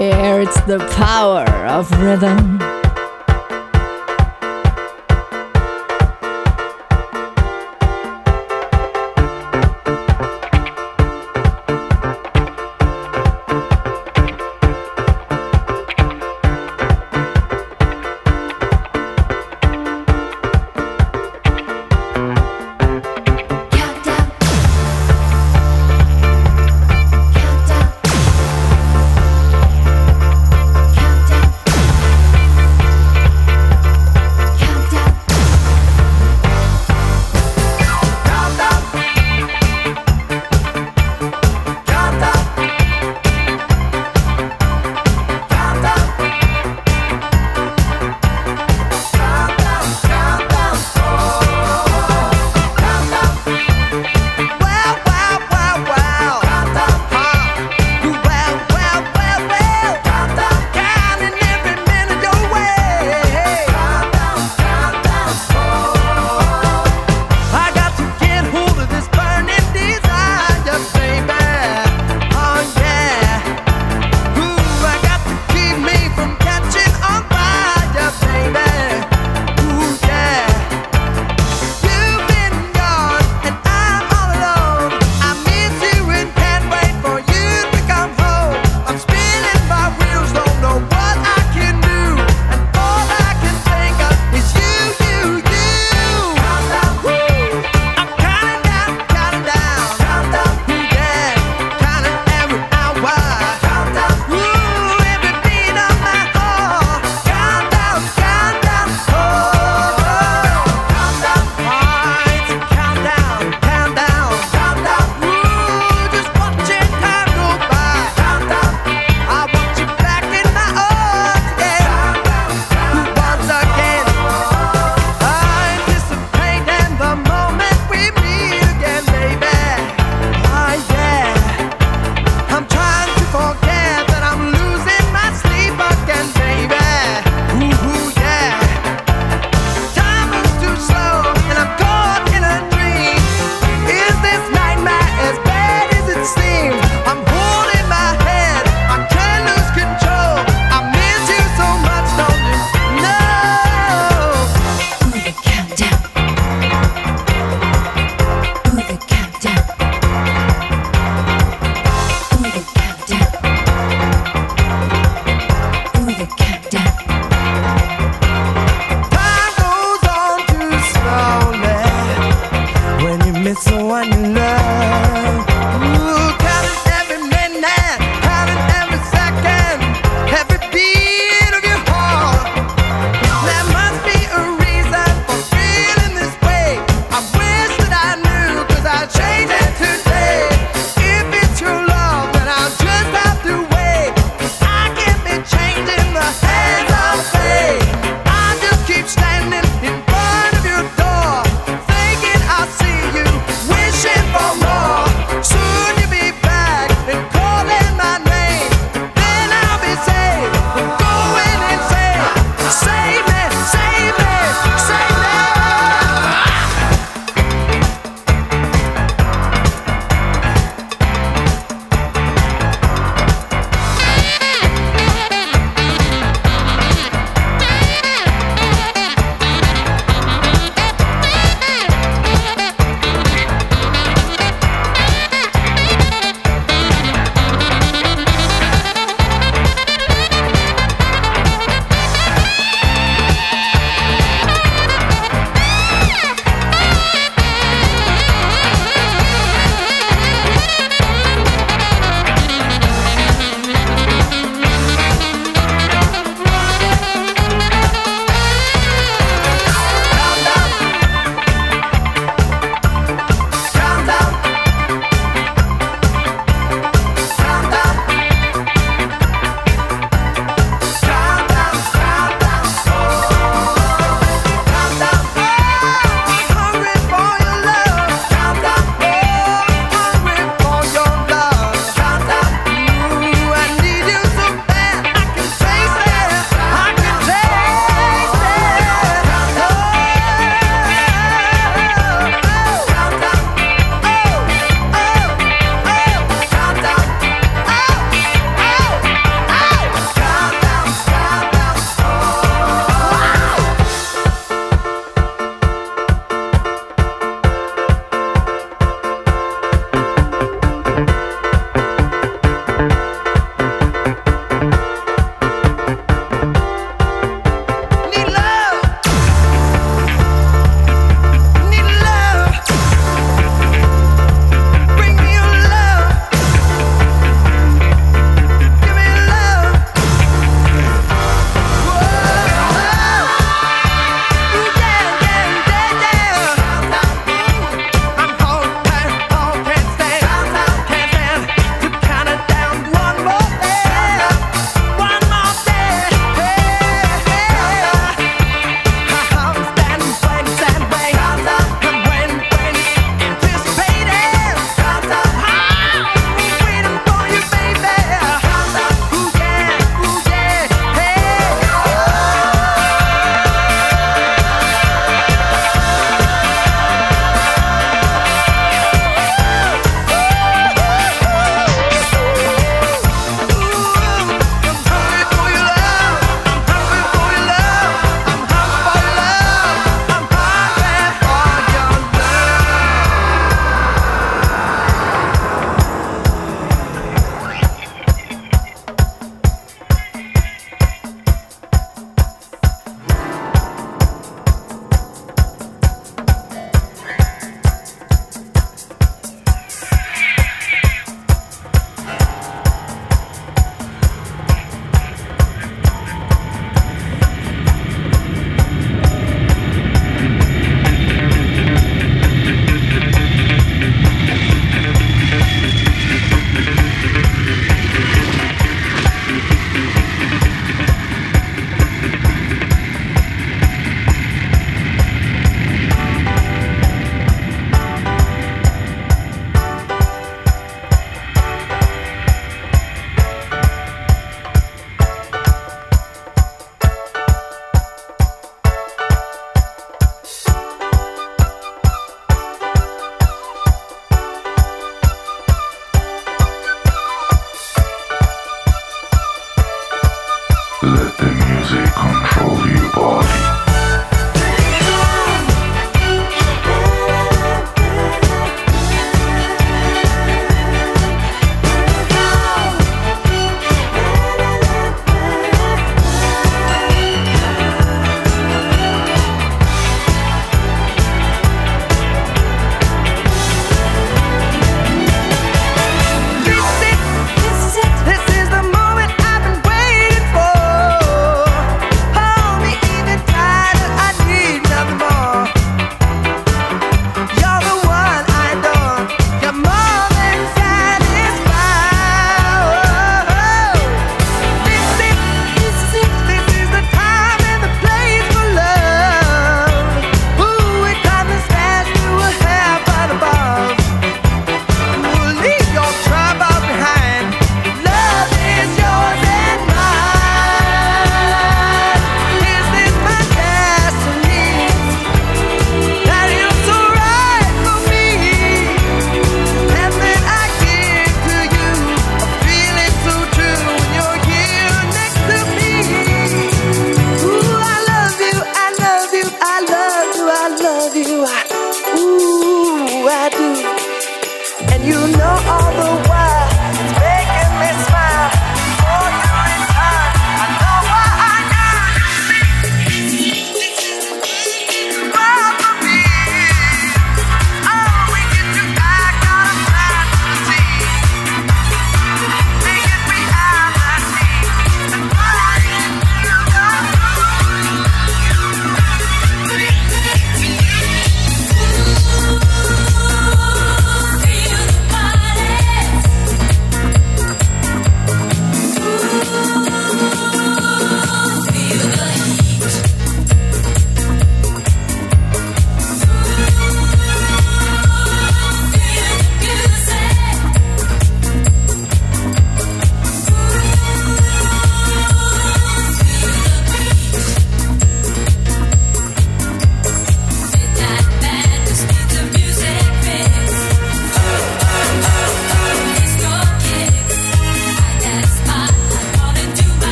It's the power of rhythm.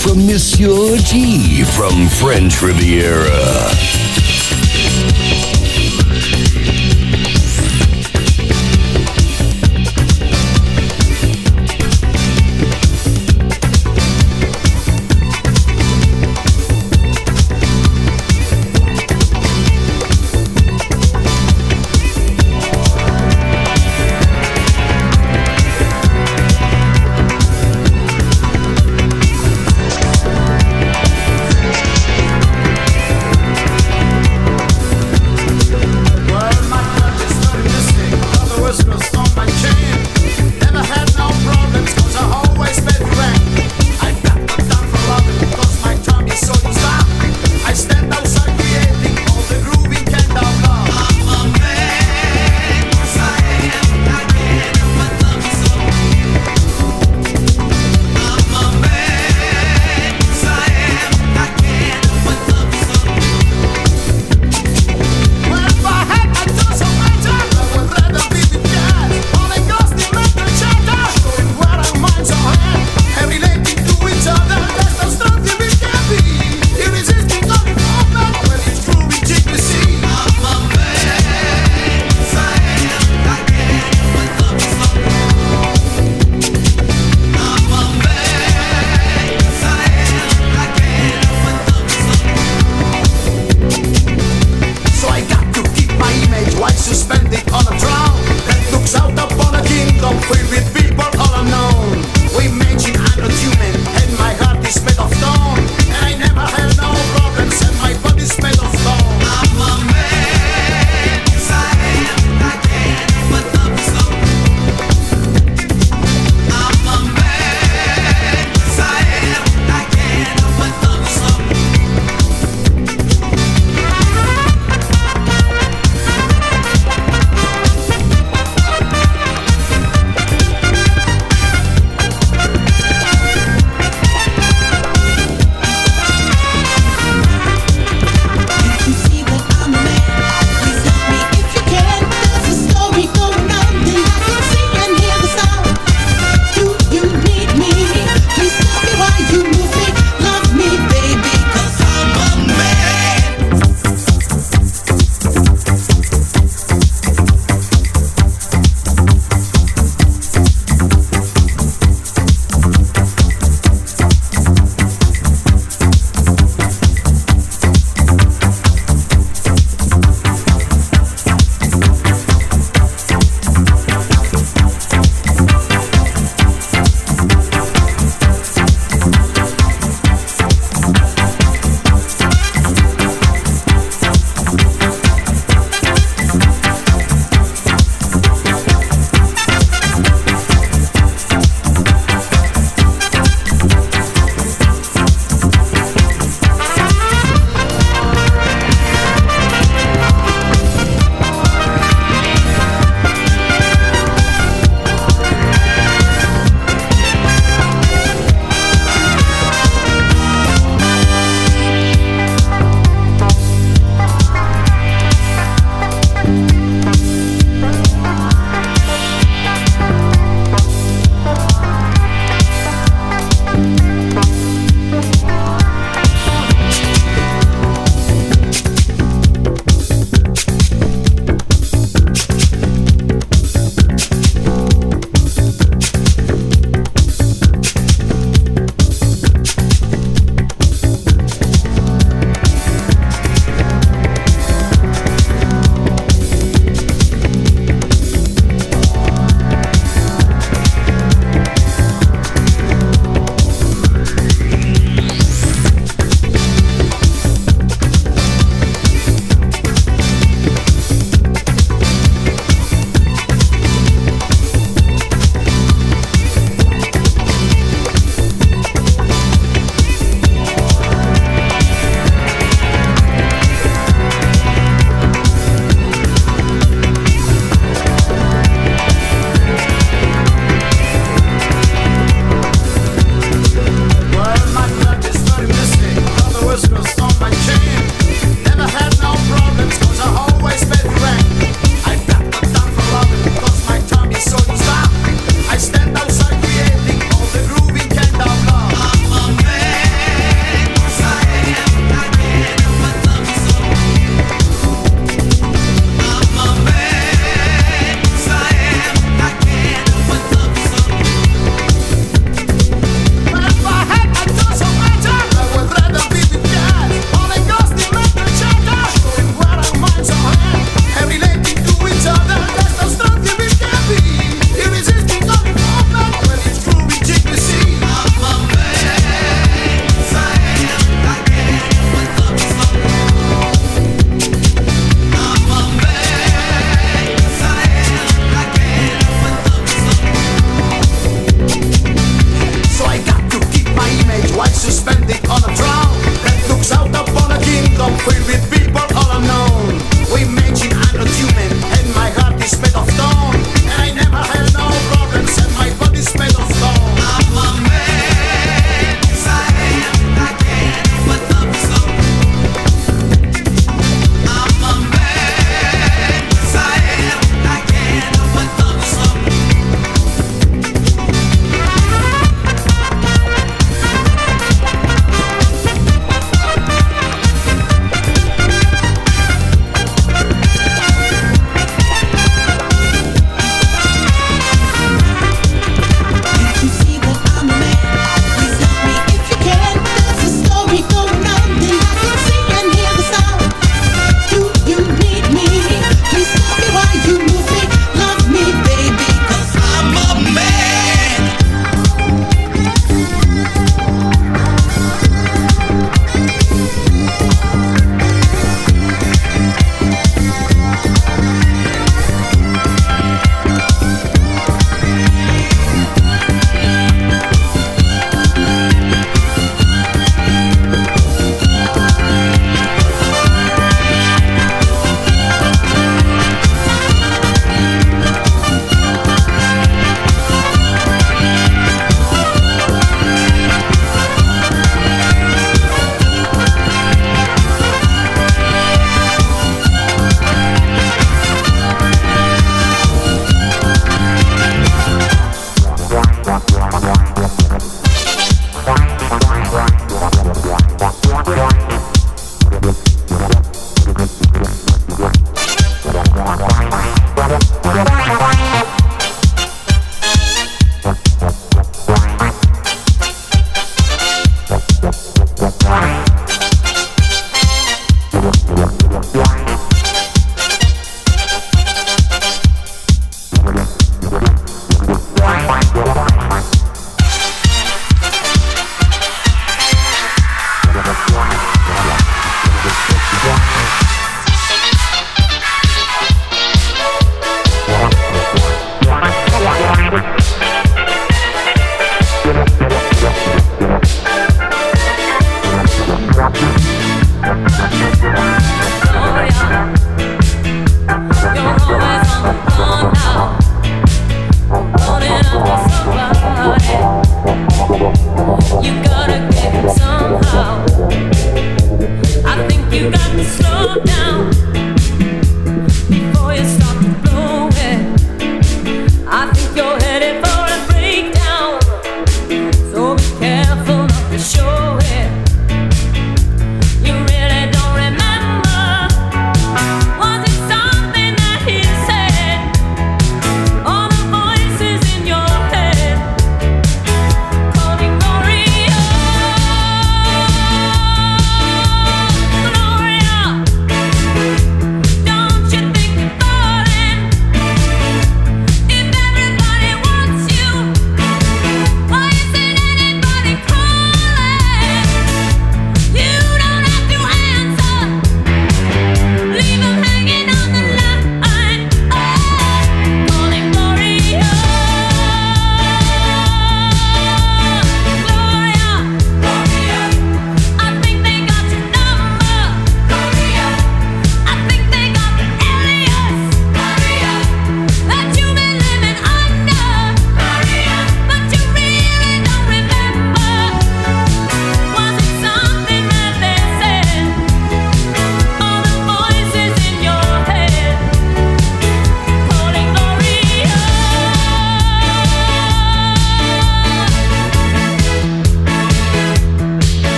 From Monsieur G from French Riviera.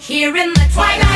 Here in the twilight.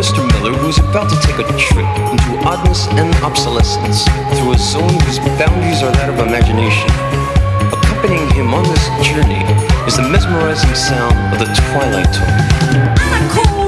Mr. Miller, who is about to take a trip into oddness and obsolescence through a zone whose boundaries are that of imagination. Accompanying him on this journey is the mesmerizing sound of the twilight tone.